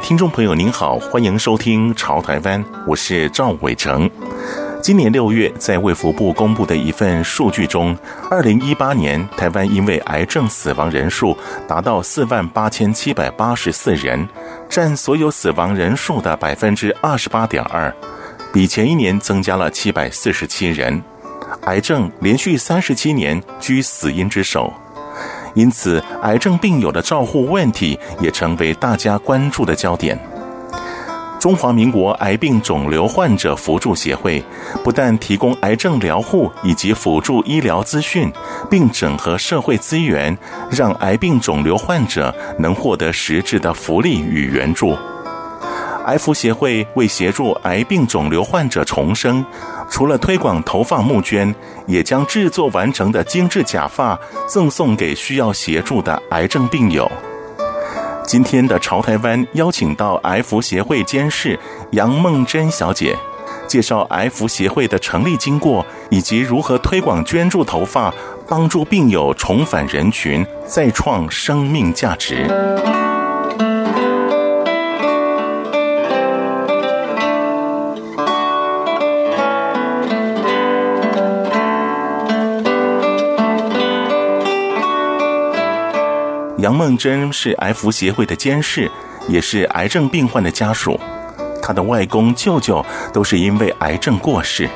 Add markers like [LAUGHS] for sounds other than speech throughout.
听众朋友，您好，欢迎收听《潮台湾》，我是赵伟成。今年六月，在卫福部公布的一份数据中，二零一八年台湾因为癌症死亡人数达到四万八千七百八十四人，占所有死亡人数的百分之二十八点二，比前一年增加了七百四十七人。癌症连续三十七年居死因之首。因此，癌症病友的照护问题也成为大家关注的焦点。中华民国癌病肿瘤患者扶助协会不但提供癌症疗护以及辅助医疗资讯，并整合社会资源，让癌病肿瘤患者能获得实质的福利与援助。癌福协会为协助癌病肿瘤患者重生，除了推广投放募捐，也将制作完成的精致假发赠送给需要协助的癌症病友。今天的潮台湾邀请到癌福协会监事杨梦珍小姐，介绍癌福协会的成立经过，以及如何推广捐助头发，帮助病友重返人群，再创生命价值。杨梦珍是癌福协会的监事，也是癌症病患的家属。她的外公、舅舅都是因为癌症过世，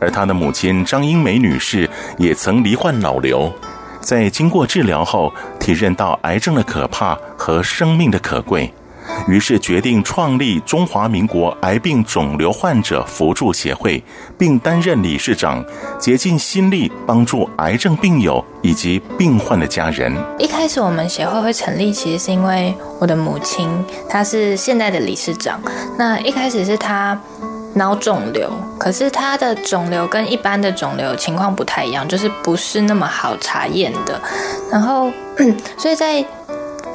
而她的母亲张英梅女士也曾罹患脑瘤，在经过治疗后，体认到癌症的可怕和生命的可贵。于是决定创立中华民国癌病肿瘤患者扶助协会，并担任理事长，竭尽心力帮助癌症病友以及病患的家人。一开始我们协会会成立，其实是因为我的母亲，她是现在的理事长。那一开始是她脑肿瘤，可是她的肿瘤跟一般的肿瘤情况不太一样，就是不是那么好查验的。然后，[CLEARS THROAT] 所以在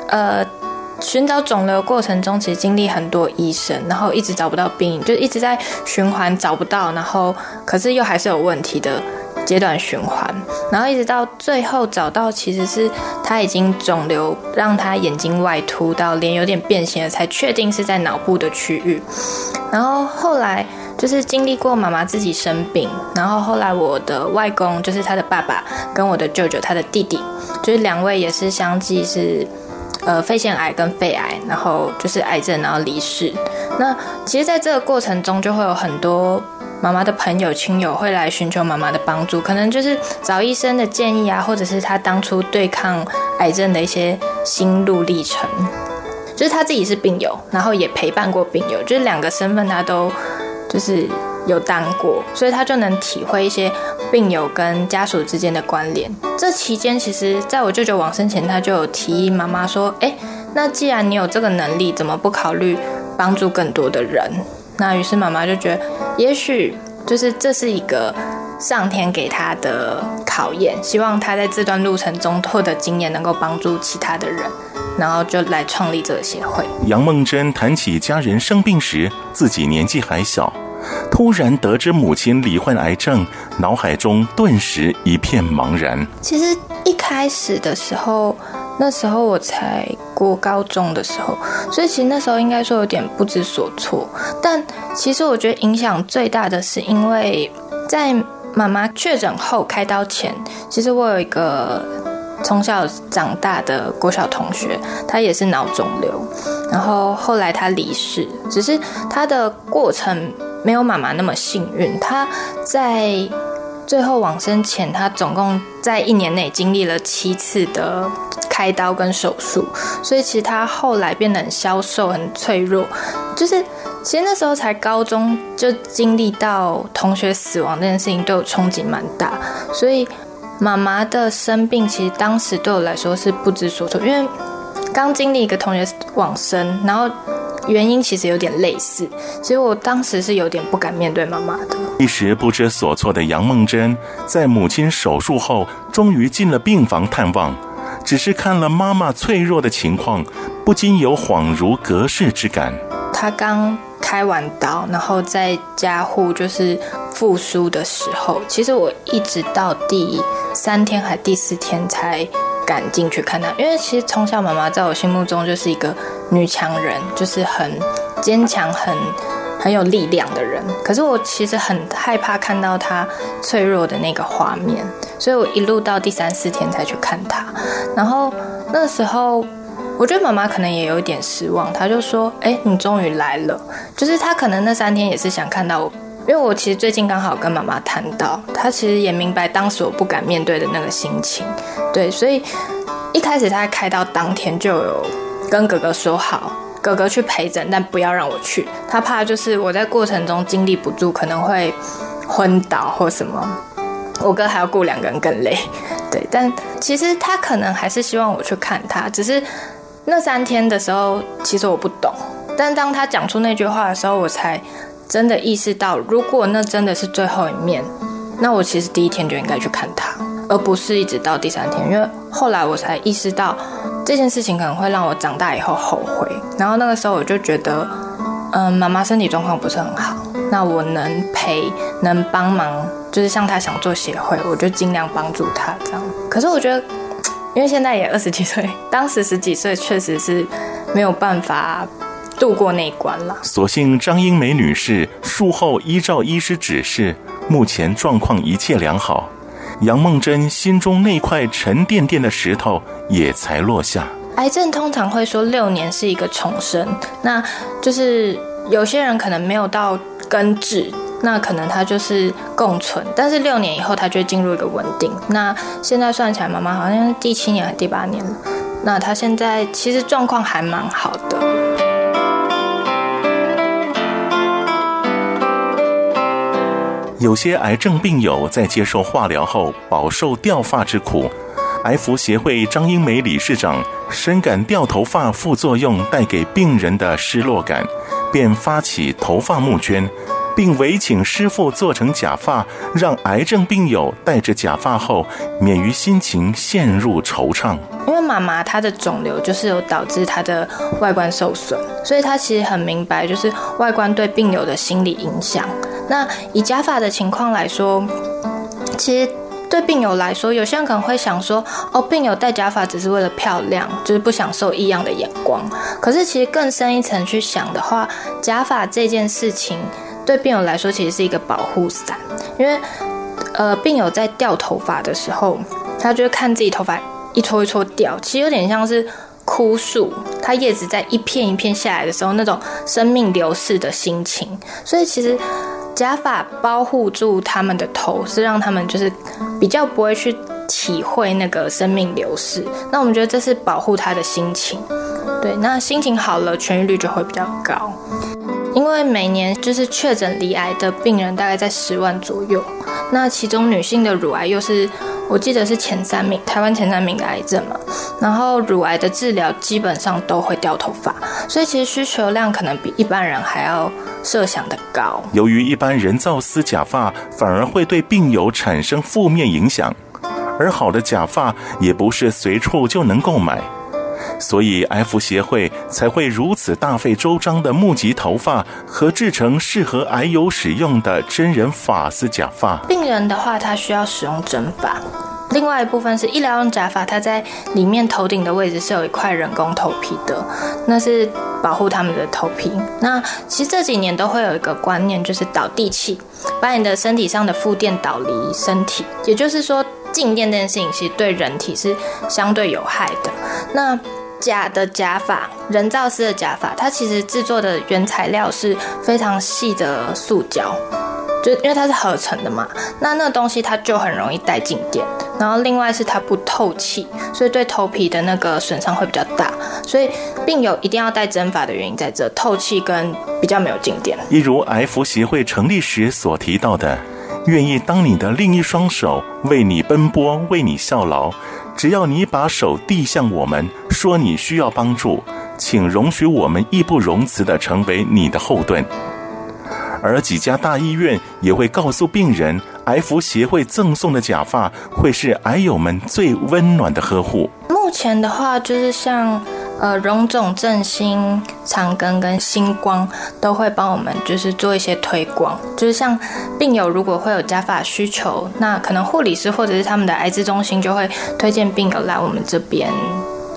呃。寻找肿瘤过程中，其实经历很多医生，然后一直找不到病因，就一直在循环找不到，然后可是又还是有问题的阶段循环，然后一直到最后找到，其实是他已经肿瘤让他眼睛外凸到脸有点变形了，才确定是在脑部的区域。然后后来就是经历过妈妈自己生病，然后后来我的外公就是他的爸爸，跟我的舅舅他的弟弟，就是两位也是相继是。呃，肺腺癌跟肺癌，然后就是癌症，然后离世。那其实，在这个过程中，就会有很多妈妈的朋友、亲友会来寻求妈妈的帮助，可能就是找医生的建议啊，或者是他当初对抗癌症的一些心路历程。就是他自己是病友，然后也陪伴过病友，就是两个身份他都就是。有当过，所以他就能体会一些病友跟家属之间的关联。这期间，其实在我舅舅往生前，他就有提议妈妈说：“哎，那既然你有这个能力，怎么不考虑帮助更多的人？”那于是妈妈就觉得，也许就是这是一个上天给他的考验，希望他在这段路程中获得经验，能够帮助其他的人，然后就来创立这个协会。杨梦珍谈起家人生病时，自己年纪还小。突然得知母亲罹患癌症，脑海中顿时一片茫然。其实一开始的时候，那时候我才过高中的时候，所以其实那时候应该说有点不知所措。但其实我觉得影响最大的是，因为在妈妈确诊后开刀前，其实我有一个从小长大的国小同学，他也是脑肿瘤，然后后来他离世，只是他的过程。没有妈妈那么幸运，她在最后往生前，她总共在一年内经历了七次的开刀跟手术，所以其实她后来变得很消瘦、很脆弱。就是其实那时候才高中，就经历到同学死亡这件事情，对我冲击蛮大。所以妈妈的生病，其实当时对我来说是不知所措，因为刚经历一个同学往生，然后原因其实有点类似，所以我当时是有点不敢面对妈妈的。一时不知所措的杨梦珍，在母亲手术后，终于进了病房探望，只是看了妈妈脆弱的情况，不禁有恍如隔世之感。她刚开完刀，然后在加护就是复苏的时候，其实我一直到第三天还第四天才敢进去看他，因为其实从小妈妈在我心目中就是一个女强人，就是很坚强、很很有力量的人。可是我其实很害怕看到她脆弱的那个画面，所以我一路到第三四天才去看她。然后那时候。我觉得妈妈可能也有一点失望，她就说：“哎，你终于来了。”就是她可能那三天也是想看到我，因为我其实最近刚好跟妈妈谈到，她其实也明白当时我不敢面对的那个心情。对，所以一开始她开刀当天就有跟哥哥说好，哥哥去陪诊，但不要让我去，她怕就是我在过程中经历不住，可能会昏倒或什么，我哥还要顾两个人更累。对，但其实他可能还是希望我去看他，只是。那三天的时候，其实我不懂，但当他讲出那句话的时候，我才真的意识到，如果那真的是最后一面，那我其实第一天就应该去看他，而不是一直到第三天。因为后来我才意识到，这件事情可能会让我长大以后后悔。然后那个时候我就觉得，嗯，妈妈身体状况不是很好，那我能陪、能帮忙，就是像他想做协会，我就尽量帮助他这样。可是我觉得。因为现在也二十几岁，[LAUGHS] 当时十几岁确实是没有办法度过那一关了。所幸张英梅女士术后依照医师指示，目前状况一切良好。杨梦珍心中那块沉甸甸的石头也才落下。癌症通常会说六年是一个重生，那就是有些人可能没有到根治。那可能他就是共存，但是六年以后他就会进入一个稳定。那现在算起来，妈妈好像是第七年还是第八年了。那他现在其实状况还蛮好的。有些癌症病友在接受化疗后饱受掉发之苦，癌福协会张英梅理事长深感掉头发副作用带给病人的失落感，便发起头发募捐。并委请师傅做成假发，让癌症病友戴着假发后，免于心情陷入惆怅。妈妈她的肿瘤就是有导致她的外观受损，所以她其实很明白，就是外观对病友的心理影响。那以假发的情况来说，其实对病友来说，有些人可能会想说，哦，病友戴假发只是为了漂亮，就是不想受异样的眼光。可是其实更深一层去想的话，假发这件事情。对病友来说，其实是一个保护伞，因为，呃，病友在掉头发的时候，他就会看自己头发一撮一撮掉，其实有点像是枯树，它叶子在一片一片下来的时候，那种生命流逝的心情。所以，其实假发保护住他们的头，是让他们就是比较不会去体会那个生命流逝。那我们觉得这是保护他的心情，对，那心情好了，痊愈率就会比较高。因为每年就是确诊离癌的病人大概在十万左右，那其中女性的乳癌又是我记得是前三名，台湾前三名的癌症嘛。然后乳癌的治疗基本上都会掉头发，所以其实需求量可能比一般人还要设想的高。由于一般人造丝假发反而会对病友产生负面影响，而好的假发也不是随处就能购买。所以，癌福协会才会如此大费周章的募集头发和制成适合癌友使用的真人发丝假发。病人的话，他需要使用真发；另外一部分是医疗用假发，它在里面头顶的位置是有一块人工头皮的，那是保护他们的头皮。那其实这几年都会有一个观念，就是导地气，把你的身体上的负电导离身体，也就是说。静电这件事情其实对人体是相对有害的。那假的假发，人造丝的假发，它其实制作的原材料是非常细的塑胶，就因为它是合成的嘛。那那东西它就很容易带静电，然后另外是它不透气，所以对头皮的那个损伤会比较大。所以病友一定要戴真发的原因在这，透气跟比较没有静电。一如癌福协会成立时所提到的。愿意当你的另一双手，为你奔波，为你效劳。只要你把手递向我们，说你需要帮助，请容许我们义不容辞地成为你的后盾。而几家大医院也会告诉病人，癌福协会赠送的假发会是癌友们最温暖的呵护。目前的话，就是像呃荣总振兴、长庚跟星光都会帮我们就是做一些推广，就是像病友如果会有假发需求，那可能护理师或者是他们的癌症中心就会推荐病友来我们这边。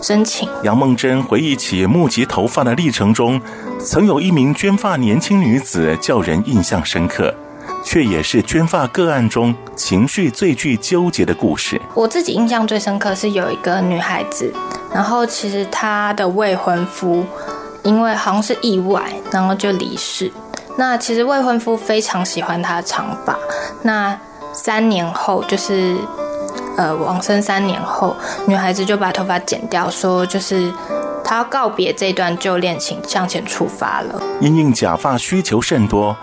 申请。杨梦珍回忆起募集头发的历程中，曾有一名捐发年轻女子叫人印象深刻，却也是捐发个案中情绪最具纠结的故事。我自己印象最深刻是有一个女孩子，然后其实她的未婚夫因为好像是意外，然后就离世。那其实未婚夫非常喜欢她的长发，那三年后就是。呃，往生三年后，女孩子就把头发剪掉，说就是她要告别这段旧恋情，向前出发了。因应假发需求甚多，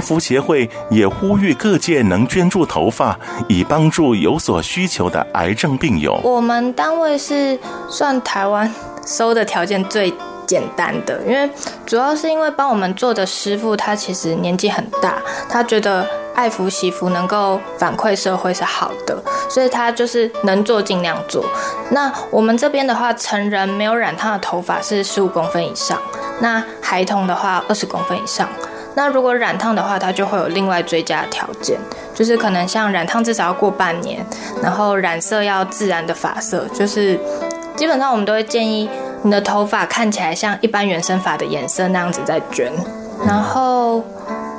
福协会也呼吁各界能捐助头发，以帮助有所需求的癌症病友。我们单位是算台湾收的条件最简单的，因为主要是因为帮我们做的师傅他其实年纪很大，他觉得。爱福惜福能够反馈社会是好的，所以他就是能做尽量做。那我们这边的话，成人没有染烫的头发是十五公分以上，那孩童的话二十公分以上。那如果染烫的话，它就会有另外追加条件，就是可能像染烫至少要过半年，然后染色要自然的发色，就是基本上我们都会建议你的头发看起来像一般原生发的颜色那样子再捐，然后。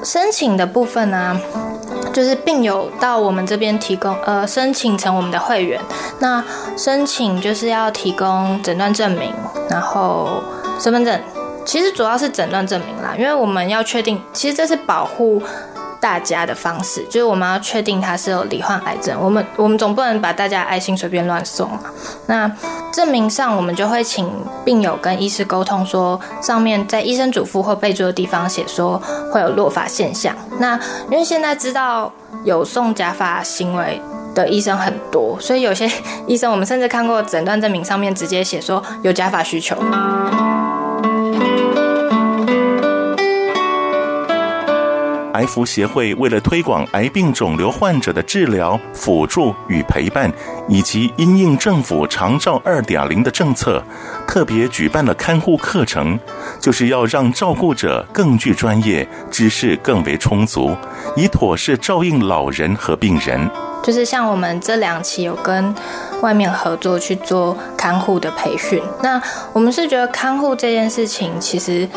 申请的部分呢、就是病友到我们这边提供，呃，申请成我们的会员。那申请就是要提供诊断证明，然后身份证。其实主要是诊断证明啦，因为我们要确定，其实这是保护。大家的方式就是我们要确定他是有罹患癌症，我们我们总不能把大家爱心随便乱送嘛。那证明上我们就会请病友跟医师沟通，说上面在医生嘱咐或备注的地方写说会有落发现象。那因为现在知道有送假发行为的医生很多，所以有些 [LAUGHS] 医生我们甚至看过诊断证明上面直接写说有假发需求。癌福协会为了推广癌病肿瘤患者的治疗、辅助与陪伴，以及因应政府长照二点零的政策，特别举办了看护课程，就是要让照顾者更具专业知识，更为充足，以妥善照应老人和病人。就是像我们这两期有跟外面合作去做看护的培训，那我们是觉得看护这件事情其实。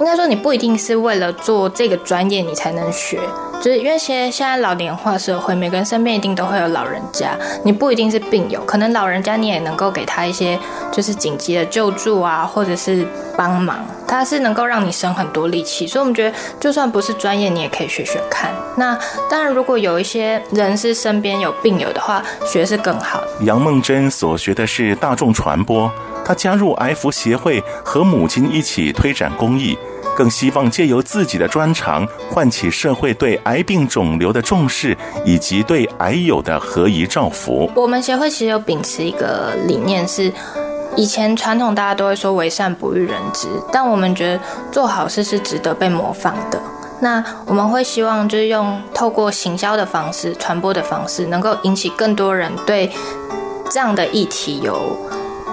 应该说，你不一定是为了做这个专业你才能学，就是因为现现在老年化社会，每个人身边一定都会有老人家，你不一定是病友，可能老人家你也能够给他一些就是紧急的救助啊，或者是帮忙，他是能够让你省很多力气，所以我们觉得就算不是专业，你也可以学学看。那当然，如果有一些人是身边有病友的话，学是更好。杨梦珍所学的是大众传播，她加入癌福协会和母亲一起推展公益。更希望借由自己的专长，唤起社会对癌病肿瘤的重视，以及对癌友的合宜照服。我们协会其实有秉持一个理念是，是以前传统大家都会说“为善不欲人知”，但我们觉得做好事是值得被模仿的。那我们会希望就是用透过行销的方式、传播的方式，能够引起更多人对这样的议题有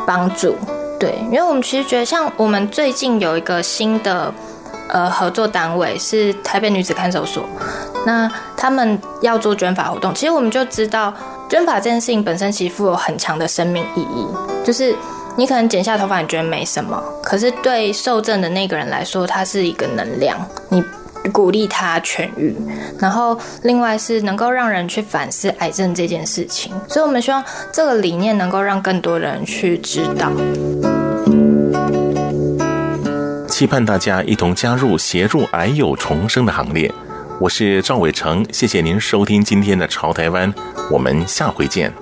帮助。对，因为我们其实觉得，像我们最近有一个新的。呃，合作单位是台北女子看守所，那他们要做捐法活动。其实我们就知道，捐法这件事情本身其实富有很强的生命意义。就是你可能剪下头发，你觉得没什么，可是对受赠的那个人来说，它是一个能量，你鼓励他痊愈。然后另外是能够让人去反思癌症这件事情，所以我们希望这个理念能够让更多人去知道。期盼大家一同加入协助癌友重生的行列。我是赵伟成，谢谢您收听今天的《潮台湾》，我们下回见。